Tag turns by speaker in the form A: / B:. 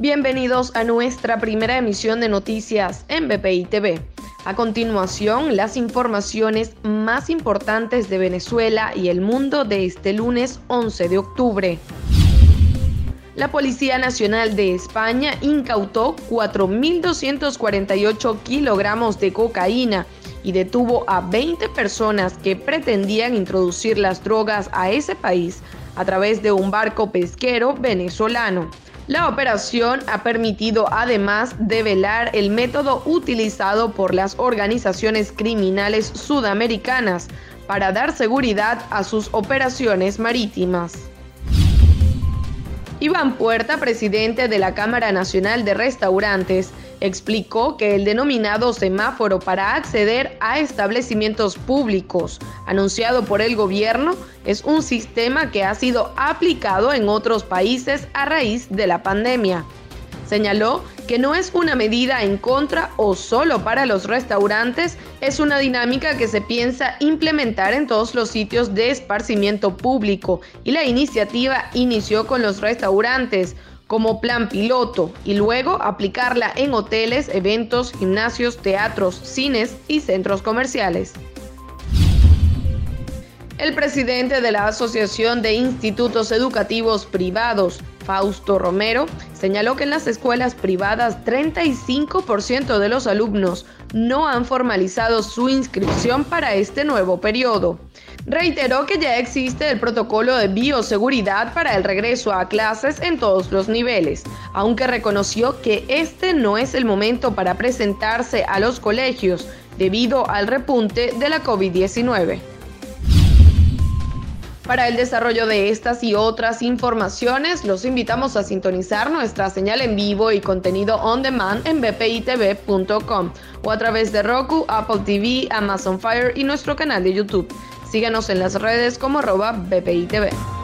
A: Bienvenidos a nuestra primera emisión de noticias en BPI TV. A continuación, las informaciones más importantes de Venezuela y el mundo de este lunes 11 de octubre. La Policía Nacional de España incautó 4.248 kilogramos de cocaína y detuvo a 20 personas que pretendían introducir las drogas a ese país a través de un barco pesquero venezolano. La operación ha permitido además develar el método utilizado por las organizaciones criminales sudamericanas para dar seguridad a sus operaciones marítimas. Iván Puerta, presidente de la Cámara Nacional de Restaurantes, explicó que el denominado semáforo para acceder a establecimientos públicos anunciado por el gobierno es un sistema que ha sido aplicado en otros países a raíz de la pandemia. Señaló que no es una medida en contra o solo para los restaurantes, es una dinámica que se piensa implementar en todos los sitios de esparcimiento público y la iniciativa inició con los restaurantes como plan piloto y luego aplicarla en hoteles, eventos, gimnasios, teatros, cines y centros comerciales. El presidente de la Asociación de Institutos Educativos Privados, Fausto Romero, señaló que en las escuelas privadas 35% de los alumnos no han formalizado su inscripción para este nuevo periodo. Reiteró que ya existe el protocolo de bioseguridad para el regreso a clases en todos los niveles, aunque reconoció que este no es el momento para presentarse a los colegios debido al repunte de la COVID-19. Para el desarrollo de estas y otras informaciones, los invitamos a sintonizar nuestra señal en vivo y contenido on demand en bpitv.com o a través de Roku, Apple TV, Amazon Fire y nuestro canal de YouTube. Síganos en las redes como arroba bpitv.